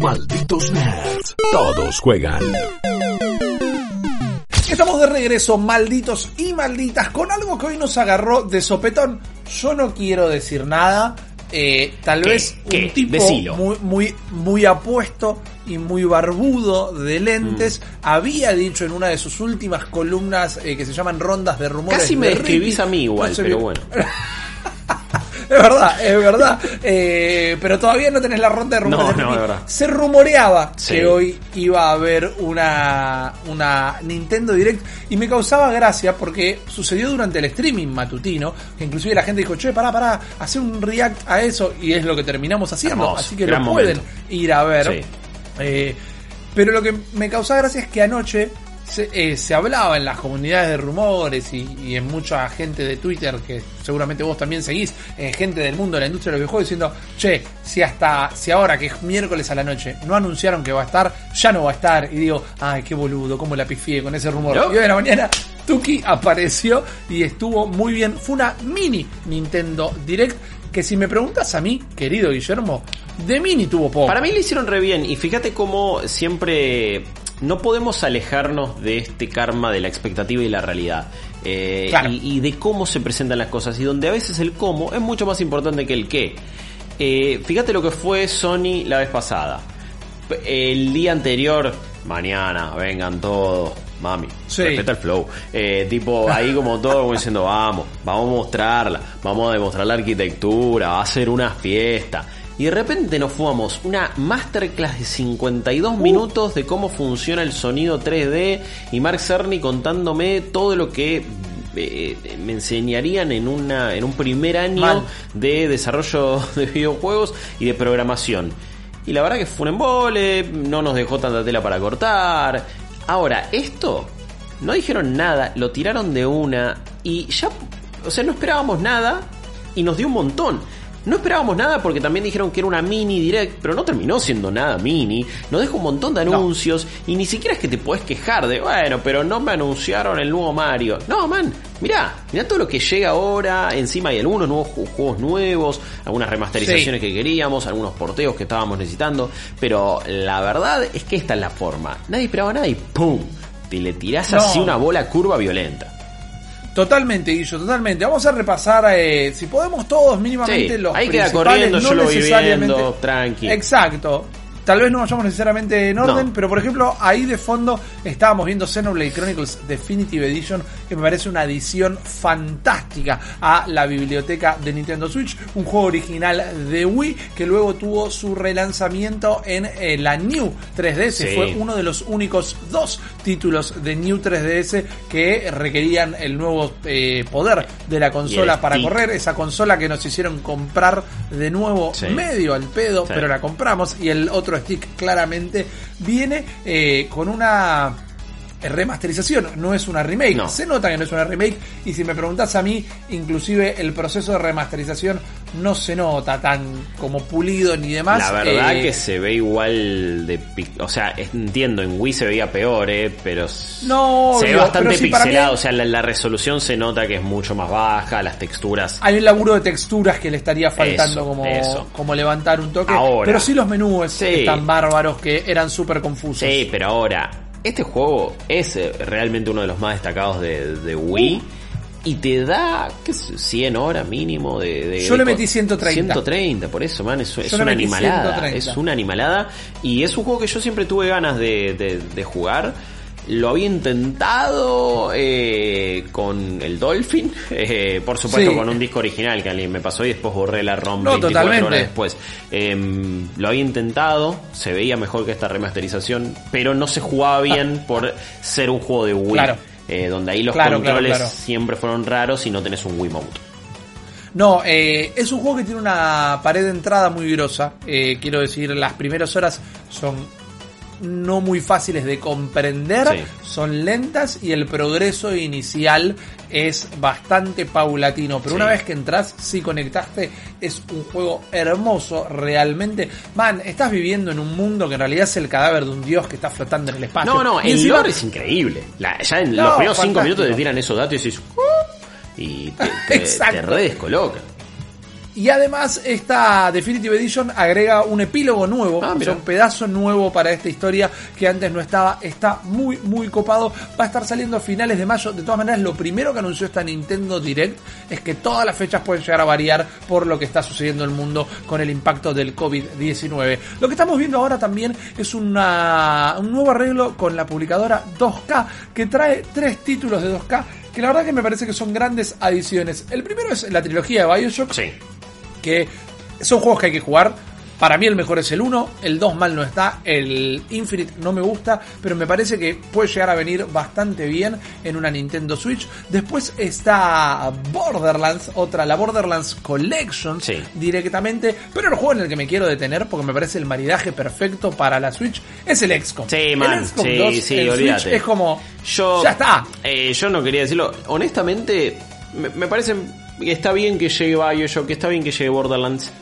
Malditos nerds. Todos juegan. Estamos de regreso, malditos y malditas, con algo que hoy nos agarró de sopetón. Yo no quiero decir nada. Eh, tal ¿Qué? vez ¿Qué? un tipo Decilo. muy, muy, muy apuesto y muy barbudo de lentes Mm. había dicho en una de sus últimas columnas eh, que se llaman rondas de rumores. Casi me de describís Ricky. a mí igual, No sé pero bien. bueno. Es verdad, es verdad. Eh, pero todavía no tenés la ronda de rumores No, no. Se rumoreaba Sí. que hoy iba a haber una, una Nintendo Direct y me causaba gracia porque sucedió durante el streaming matutino, que inclusive la gente dijo, che, pará, pará, hace un react a eso y es lo que terminamos haciendo. Hermoso, así que lo pueden momento. ir a ver. Sí. Eh, pero lo que me causaba gracia es que anoche se, eh, se hablaba en las comunidades de rumores y, y en mucha gente de Twitter, que seguramente vos también seguís, eh, gente del mundo de la industria de los videojuegos, diciendo, che, si hasta, si ahora que es miércoles a la noche no anunciaron que va a estar, ya no va a estar. Y digo, ay, qué boludo, cómo la pifié con ese rumor. ¿No? Y hoy de la mañana Tuki apareció y estuvo muy bien. Fue una mini Nintendo Direct que si me preguntas a mí, querido Guillermo, de mini tuvo poco. Para mí le hicieron re bien y fíjate cómo siempre no podemos alejarnos de este karma de la expectativa y la realidad. Eh, Claro. y, y de cómo se presentan las cosas y donde a veces el cómo es mucho más importante que el qué. Eh, fíjate lo que fue Sony la vez pasada. El día anterior, mañana, vengan todos. Mami, Sí. respeta el flow. Eh, tipo, ahí como todo, como diciendo, vamos, vamos a mostrarla, vamos a demostrar la arquitectura, va a ser una fiesta. Y de repente nos fumamos una masterclass de 52 minutos de cómo funciona el sonido 3D y Mark Cerny contándome todo lo que eh, me enseñarían en, una, en un primer año Mal. de desarrollo de videojuegos y de programación. Y la verdad que fue un embole, no nos dejó tanta tela para cortar. Ahora, esto no dijeron nada, lo tiraron de una y ya, o sea, no esperábamos nada y nos dio un montón. No esperábamos nada porque también dijeron que era una mini direct, pero no terminó siendo nada mini. Nos dejó un montón de anuncios y ni siquiera es que te puedes quejar de, bueno, pero no me anunciaron el nuevo Mario. No, man, mirá, mirá todo lo que llega ahora. Encima hay algunos nuevos ju- juegos nuevos, algunas remasterizaciones que queríamos, algunos porteos que estábamos necesitando. Pero la verdad es que esta es la forma. Nadie esperaba nada y ¡pum! Te le tirás No. así una bola curva violenta. Totalmente, Guillo, totalmente. Vamos a repasar, eh, si podemos todos mínimamente Sí, los ahí queda principales, corriendo, no yo lo voy necesariamente- tranqui. Exacto. Tal vez no vayamos necesariamente en orden, No. pero por ejemplo, ahí de fondo estábamos viendo Xenoblade Chronicles Definitive Edition, que me parece una adición fantástica a la biblioteca de Nintendo Switch, un juego original de Wii que luego tuvo su relanzamiento en eh, la New 3DS. Sí. Fue uno de los únicos dos títulos de New 3DS que requerían el nuevo eh, poder de la consola para stick. correr, esa consola que nos hicieron comprar de nuevo Sí. medio al pedo, Sí. pero la compramos y el otro stick claramente viene eh, con una remasterización, no es una remake. No. Se nota que no es una remake y si me preguntas a mí, inclusive el proceso de remasterización no se nota tan como pulido ni demás. La verdad Eh, que se ve igual de... O sea, entiendo, en Wii se veía peor, eh, pero No, se ve bastante mí- pixelado. O sea, la, la resolución se nota que es mucho más baja, las texturas... hay un laburo de texturas que le estaría faltando Eso, como, eso. como levantar un toque. Ahora. pero sí los menús Sí. están bárbaros que eran súper confusos. Sí, pero ahora, este juego es eh, realmente uno de los más destacados de, de Wii. Y te da, qué sé, 100 horas mínimo de... de- Yo le metí 130. 130, por eso, man, es, es una animalada. 130. Es una animalada. Y es un juego que yo siempre tuve ganas de, de- de jugar. Lo había intentado eh, con el Dolphin, eh, por supuesto Sí. con un disco original que alguien me pasó y después borré la ROM No, 24 totalmente. horas después. Em, lo había intentado, se veía mejor que esta remasterización, pero no se jugaba bien por ser un juego de Wii. Claro. eh, donde ahí los Claro, controles claro. siempre fueron raros y no tenés un Wii Mode. No, eh, es un juego que tiene una pared de entrada muy grosa. Eh, quiero decir, las primeras horas son no muy fáciles de comprender, Sí. son lentas y el progreso inicial es bastante paulatino. Pero Sí. una vez que entras, si conectaste, es un juego hermoso realmente. Man, estás viviendo en un mundo que en realidad es el cadáver de un dios que está flotando en el espacio. No, no, Y el encima- lore es increíble. La- ya en No, los primeros cinco fantástico. minutos te tiran esos datos y decís, "Uh", y te, te, te re. Y además esta Definitive Edition agrega un epílogo nuevo, Ah, o sea, un pedazo nuevo para esta historia que antes no estaba. Está muy, muy copado. Va a estar saliendo a finales de mayo. De todas maneras, lo primero que anunció esta Nintendo Direct es que todas las fechas pueden llegar a variar por lo que está sucediendo en el mundo con el impacto del COVID-19. Lo que estamos viendo ahora también es una, un nuevo arreglo con la publicadora 2K que trae tres títulos de 2K que la verdad que me parece que son grandes adiciones. El primero es la trilogía de Bioshock Sí. Que son juegos que hay que jugar. Para mí el mejor es el 1, el 2 mal no está, el Infinite no me gusta, pero me parece que puede llegar a venir bastante bien en una Nintendo Switch. Después está Borderlands, otra, la Borderlands Collection Sí. directamente, pero el juego en el que me quiero detener porque me parece el maridaje perfecto para la Switch es el XCOM. Sí, el man, XCOM sí, 2 sí, en olvídate. Switch es como Yo, ya está. eh, yo no quería decirlo. Honestamente, me, me parece que está bien que llegue Bioshock, está bien que llegue Borderlands.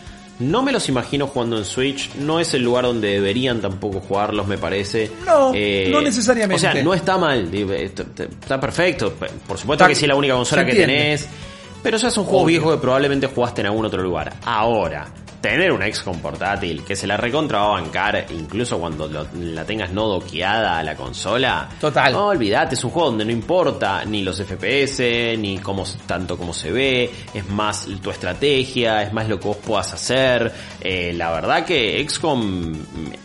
No me los imagino jugando en Switch. No es el lugar donde deberían tampoco jugarlos, me parece. No, no necesariamente. O sea, no está mal. digo, Está, perfecto. Por supuesto Está- que sí es la única consola que tenés. Pero ya son juegos viejos que probablemente jugaste en algún otro lugar. Ahora, tener un XCOM portátil que se la recontra va a bancar, incluso cuando lo- la tengas no doqueada a la consola. Total. No, olvídate, es un juego donde no importa ni los FPS, ni cómo, tanto como se ve, es más tu estrategia, es más lo que vos puedas hacer. Eh, la verdad que XCOM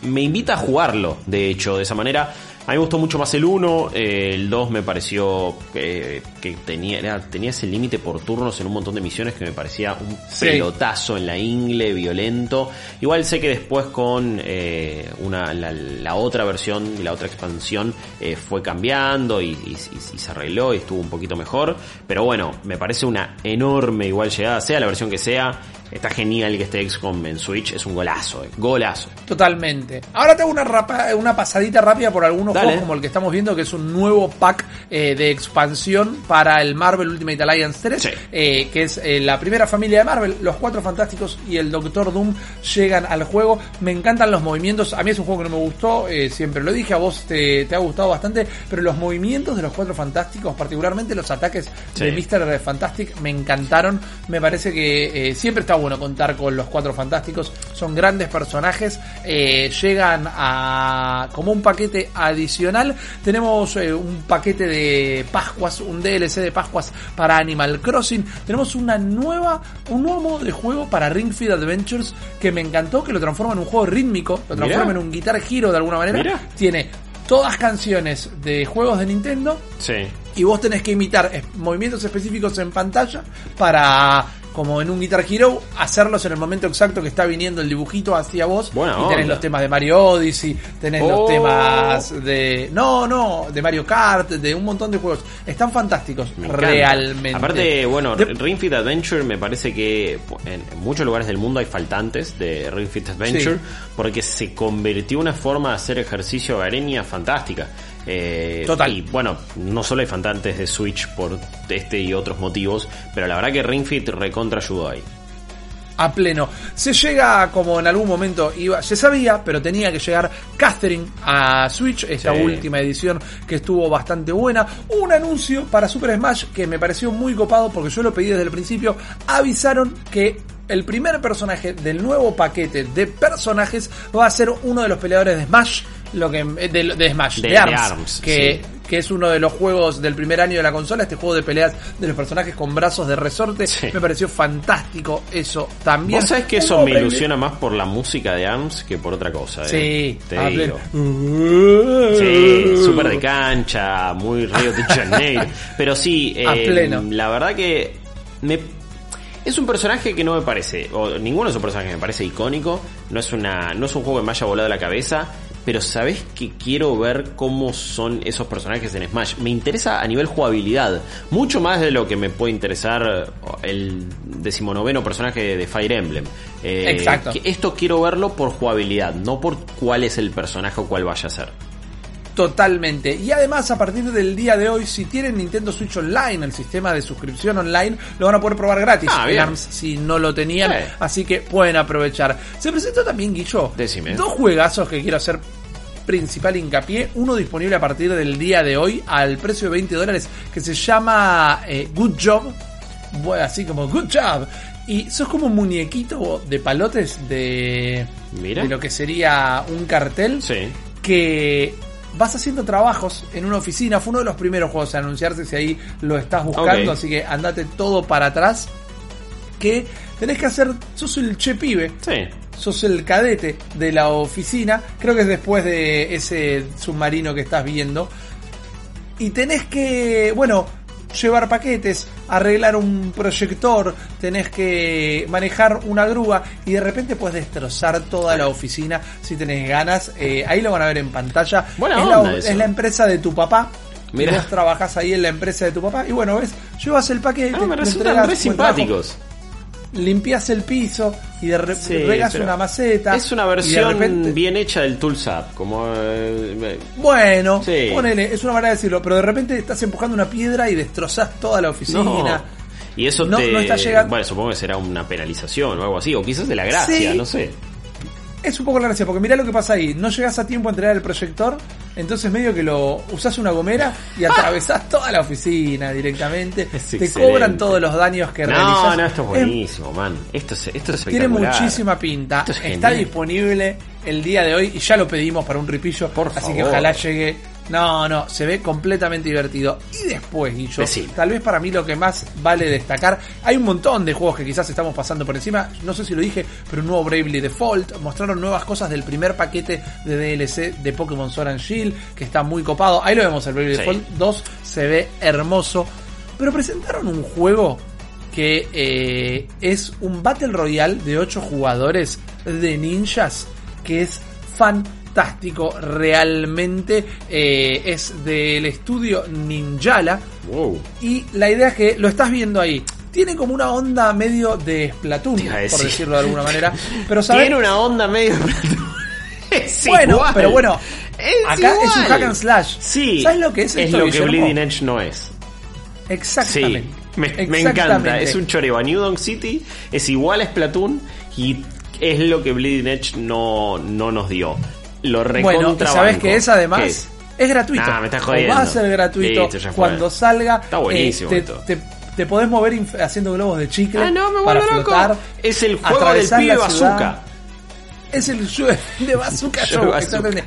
me invita a jugarlo, de hecho, de esa manera. A mí me gustó mucho más el 1, eh, el 2 me pareció eh, que tenía, era- tenía ese límite por turnos en un montón de misiones que me parecía un Sí. pelotazo en la ingle, violento. Igual sé que después con eh, una, la, la otra versión y la otra expansión eh, fue cambiando y, y- y- y se arregló y estuvo un poquito mejor. Pero bueno, me parece una enorme igual llegada, sea la versión que sea. Está genial que esté XCOM en Switch, es un golazo, eh, golazo. Totalmente. Ahora te hago una, rapa- una pasadita rápida por algunos Dale. juegos como el que estamos viendo, que es un nuevo pack eh, de expansión para el Marvel Ultimate Alliance 3, Sí. eh, que es eh, la primera familia de Marvel. Los Cuatro Fantásticos y el Doctor Doom llegan al juego. Me encantan los movimientos. A mí es un juego que no me gustó, siempre lo dije, a vos te, te ha gustado bastante, pero los movimientos de los Cuatro Fantásticos, particularmente los ataques Sí. de Mr. Fantastic, me encantaron. Me parece que siempre está bueno contar con los Cuatro Fantásticos. Son grandes personajes. eh, llegan a como un paquete adicional. Tenemos eh, un paquete de Pascuas, un DLC de Pascuas para Animal Crossing. Tenemos una nueva, un nuevo modo de juego para Ring Fit Adventures que me encantó, que lo transforma en un juego rítmico, lo transforma Mirá. en un Guitar Hero de alguna manera. Mirá. Tiene todas canciones de juegos de Nintendo Sí. y vos tenés que imitar movimientos específicos en pantalla para como en un Guitar Hero hacerlos en el momento exacto que está viniendo el dibujito hacia vos Buena y tenés onda. los temas de Mario Odyssey tenés Oh. los temas de no no de Mario Kart de un montón de juegos están fantásticos Me encanta. realmente Aparte, bueno, De- Ring Fit Adventure me parece que en, muchos lugares del mundo hay faltantes de Ring Fit Adventure Sí. porque se convirtió en una forma de hacer ejercicio hogareña fantástica. Eh, Total. Y bueno, no solo hay faltantes de Switch por este y otros motivos, pero la verdad que Ring Fit recontra ayudó ahí. a pleno. Se llega como en algún momento iba, se sabía, pero tenía que llegar Catherine a Switch, esta Sí. última edición que estuvo bastante buena. Un anuncio para Super Smash que me pareció muy copado porque yo lo pedí desde el principio. Avisaron que el primer personaje del nuevo paquete de personajes va a ser uno de los peleadores de Smash. Lo que, de, de Smash, de, De- de Arms, que, sí. que es uno de los juegos del primer año de la consola, este juego de peleas de los personajes con brazos de resorte. Sí. Me pareció fantástico eso también. Vos sabés que eso me ilusiona más por la música de ARMS que por otra cosa. eh. Sí, te a digo. Sí, súper de cancha, muy Río de Janeiro. Pero sí, A eh, pleno. la verdad que me, es un personaje que no me parece, o ninguno de esos personajes me parece icónico. No es, una, no es un juego que me haya volado la cabeza, pero sabes que quiero ver cómo son esos personajes en Smash. Me interesa a nivel jugabilidad, mucho más de lo que me puede interesar el decimonoveno personaje de Fire Emblem. Eh, Exacto. que Esto quiero verlo por jugabilidad, no por cuál es el personaje o cuál vaya a ser. Totalmente. Y además, a partir del día de hoy, si tienen Nintendo Switch Online, el sistema de suscripción online, lo van a poder probar gratis Ah, en bien. ARMS si no lo tenían. Sí. Así que pueden aprovechar. Se presentó también, Guillo, Decime. dos juegazos que quiero hacer principal hincapié. Uno disponible a partir del día de hoy al precio de 20 dólares, que se llama eh, Good Job. Bueno, así como Good Job. Y sos como un muñequito de palotes de, Mira. de lo que sería un cartel Sí. que vas haciendo trabajos en una oficina. Fue uno de los primeros juegos a anunciarse si ahí lo estás buscando. Así que andate todo para atrás. Que tenés que hacer. Sos el che pibe. Sí. Sos el cadete de la oficina. Creo que es después de ese submarino que estás viendo. Y tenés que. Bueno. Llevar paquetes, arreglar un proyector, tenés que manejar una grúa y de repente puedes destrozar toda la oficina si tenés ganas. Eh, ahí lo van a ver en pantalla. Buena es, la, es la empresa de tu papá. Mira. Y vos trabajás ahí en la empresa de tu papá. Y bueno, ves, llevas el paquete, Ah, me resultan re trabajo, simpáticos. Limpias el piso y de re- Sí, regas una maceta. Es una versión repente- bien hecha del Tools Up. Como. eh, Bueno, Sí. ponele, es una manera de decirlo, pero de repente estás empujando una piedra y destrozás toda la oficina. no. Y eso No- te. no está llegando- Bueno, supongo que será una penalización o algo así. O quizás de la gracia, Sí. no sé. Es un poco la gracia, porque mirá lo que pasa ahí. No llegas a tiempo a entregar el proyector, entonces medio que lo usás una gomera y atravesás toda la oficina directamente. Es Te excelente. cobran todos los daños que No, realizas. no, esto es Es- buenísimo, man. Esto es, esto es Tiene muchísima pinta. Es Está disponible el día de hoy y ya lo pedimos para un ripillo. Por así favor. que ojalá llegue. No, no, se ve completamente divertido. Y después, Guillo, Decime. tal vez para mí lo que más vale destacar, hay un montón de juegos que quizás estamos pasando por encima. No sé si lo dije, pero un nuevo Bravely Default. Mostraron nuevas cosas del primer paquete de DLC de Pokémon Sword and Shield, que está muy copado. Ahí lo vemos, el Bravely Sí. Default 2 se ve hermoso. Pero presentaron un juego que eh, es un Battle Royale de 8 jugadores de ninjas que es fantástico realmente eh, es del estudio Ninjala Wow. y la idea es que lo estás viendo ahí tiene como una onda medio de Splatoon por decir. decirlo de alguna manera pero sabes Tiene una onda medio. es bueno igual. pero bueno Es acá es un hack and slash Sí. ¿sabes lo que es Es esto, lo que Guillermo? Bleeding Edge no es. Sí, exactamente me, encanta. Es un choreo a New Donk City, es igual a Splatoon y es lo que Bleeding Edge no, no nos dio. Lo recontra Bueno, y sabes que es además ¿Qué es? es? gratuito. Nah, me estás O jodiendo. va a ser gratuito Listo, cuando salga. Está buenísimo eh, esto. te, te, te podés mover haciendo globos de chicle Ah, no, me para vuelvo loco. flotar. Es el juego del pibe bazooka. Es el show de Bazooka Show exactamente.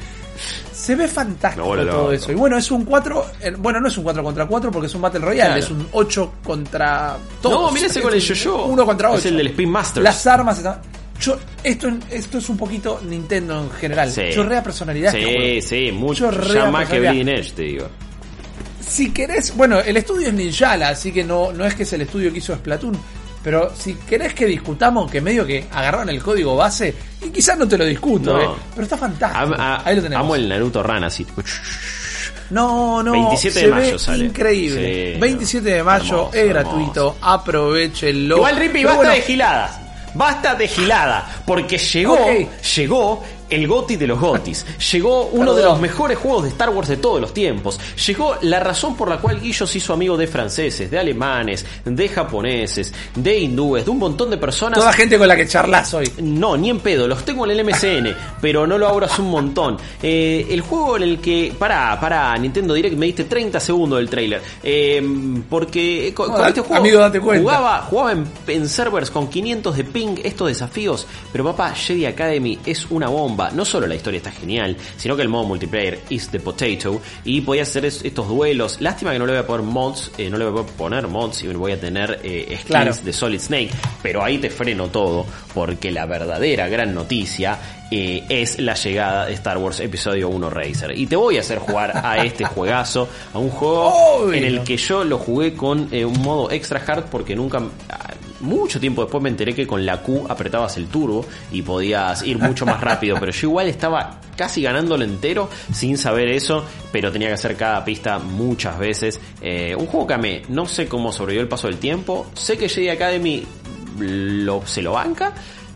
Se ve fantástico todo loco. eso. Y bueno, es un 4. eh, Bueno, no es un 4 contra 4 porque es un Battle Royale. Claro. Es un 8 contra todos. No, mira ese con el yo-yo. 1 contra 8. Es el del Spin Masters. Las armas están. Yo, esto, esto es un poquito Nintendo en general. Sí. Chorrea personalidad. este juego. Sí, sí, mucho ya más que. Bleeding Edge, te digo. Si querés, bueno, el estudio es Ninjala, así que no, no es que es el estudio que hizo Splatoon. Pero si querés que discutamos, que medio que agarraron el código base, y quizás no te lo discuto, No. eh, pero está fantástico. Am- a- Ahí lo tenemos. Amo el Naruto Run así. No, no, 27 se de mayo ve sale. increíble. Sí, 27 de mayo hermoso, es gratuito, aprovechenlo. Igual Rippy, basta bueno, de giladas. Basta de gilada. Porque llegó, llegó el Goti de los Gotis. Llegó uno Perdón. de los mejores juegos de Star Wars de todos los tiempos. Llegó la razón por la cual Guillo se hizo amigo de franceses, de alemanes, de japoneses, de hindúes, de un montón de personas. Toda gente con la que charlas hoy. No, ni en pedo, los tengo en el MCN, pero no lo abro hace un montón. Eh, el juego en el que. Pará, pará, Nintendo Direct me diste 30 segundos del trailer. Eh, porque con, No, con este juego. amigo, date cuenta. Jugaba, jugaba en, en servers con 500 de ping estos desafíos, pero papá, Jedi Academy es una bomba. No solo la historia está genial, sino que el modo multiplayer is the potato y podía hacer es- estos duelos. Lástima que no le voy a poner mods, eh, no le voy a poner mods y voy a tener eh, skins Claro. de Solid Snake, pero ahí te freno todo, porque la verdadera gran noticia eh, es la llegada de Star Wars Episodio 1 Racer. Y te voy a hacer jugar a este juegazo, a un juego en el que yo lo jugué con eh, un modo extra hard porque nunca mucho tiempo después me enteré que con la Q apretabas el turbo y podías ir mucho más rápido, pero yo igual estaba casi ganándolo entero sin saber eso, pero tenía que hacer cada pista muchas veces. Eh, un juego que amé, no sé cómo sobrevivió el paso del tiempo, sé que Jedi Academy lo, se lo banca.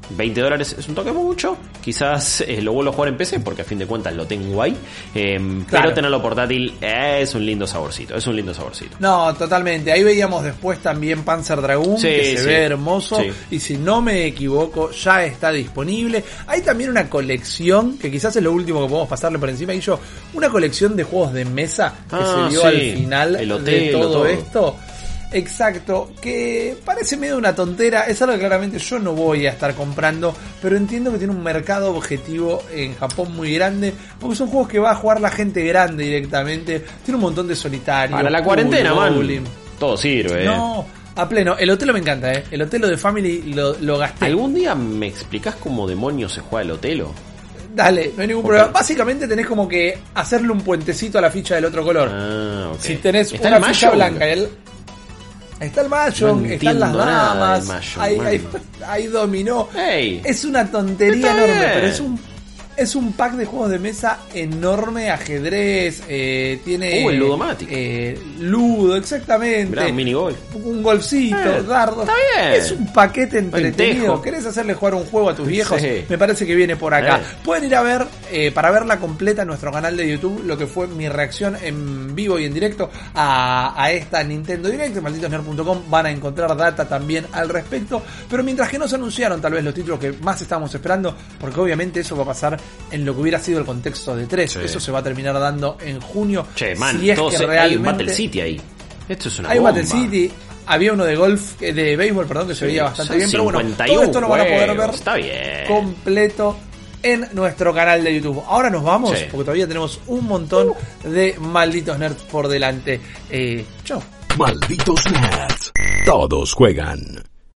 20 dólares es un toque mucho. Quizás eh, lo vuelvo a jugar en PC porque a fin de cuentas lo tengo ahí. Eh, Claro. Pero tenerlo portátil es un lindo saborcito. Es un lindo saborcito. No, totalmente. Ahí veíamos después también Panzer Dragoon, Sí, que se sí. ve hermoso. Sí. Y si no me equivoco, ya está disponible. Hay también una colección, que quizás es lo último que podemos pasarle por encima. Y yo, una colección de juegos de mesa que Ah, se dio al final El de todo. esto. Exacto, que parece medio una tontera, es algo que claramente yo no voy a estar comprando, pero entiendo que tiene un mercado objetivo en Japón muy grande, porque son juegos que va a jugar la gente grande directamente, tiene un montón de solitarios. Para la cuarentena, man. Todo sirve. eh. No, a pleno, el Otelo me encanta, eh. el Otelo de Family lo, lo gasté. ¿Algún día me explicás cómo demonios se juega el Otelo? Dale, no hay ningún problema. Básicamente tenés como que hacerle un puentecito a la ficha del otro color. Ah. Si tenés ¿Está una ficha blanca y el... Está el No están las damas, Mahjong, hay, hay, hay dominó. Es una tontería enorme, bien. pero es un es un pack de juegos de mesa enorme, ajedrez, eh, tiene... Uh, el Ludomatic. eh, ludo, exactamente. Mirá, un minigolf. Un golfcito, Eh, dardos. está bien. Es un paquete entretenido. Lentejo. ¿Querés hacerle jugar un juego a tus viejos? Sí. Me parece que viene por acá. Eh. Pueden ir a ver, eh, para verla completa en nuestro canal de YouTube, lo que fue mi reacción en vivo y en directo a, a esta Nintendo Direct. Malditosnerd.com van a encontrar data también al respecto. Pero mientras que no se anunciaron tal vez los títulos que más estábamos esperando, porque obviamente eso va a pasar en lo que hubiera sido el contexto de 3. Sí. Eso se va a terminar dando en junio. Che, man, si es todo que se- hay un realmente Battle City ahí. Esto es una hay un. Battle City. Había uno de golf, eh, de béisbol, perdón, que se Sí, veía bastante bien. Pero bueno, 51 todo esto lo van a poder ver Está bien. completo en nuestro canal de YouTube. Ahora nos vamos, Sí. porque todavía tenemos un montón de malditos nerds por delante. Eh, chao. Malditos nerds. Todos juegan.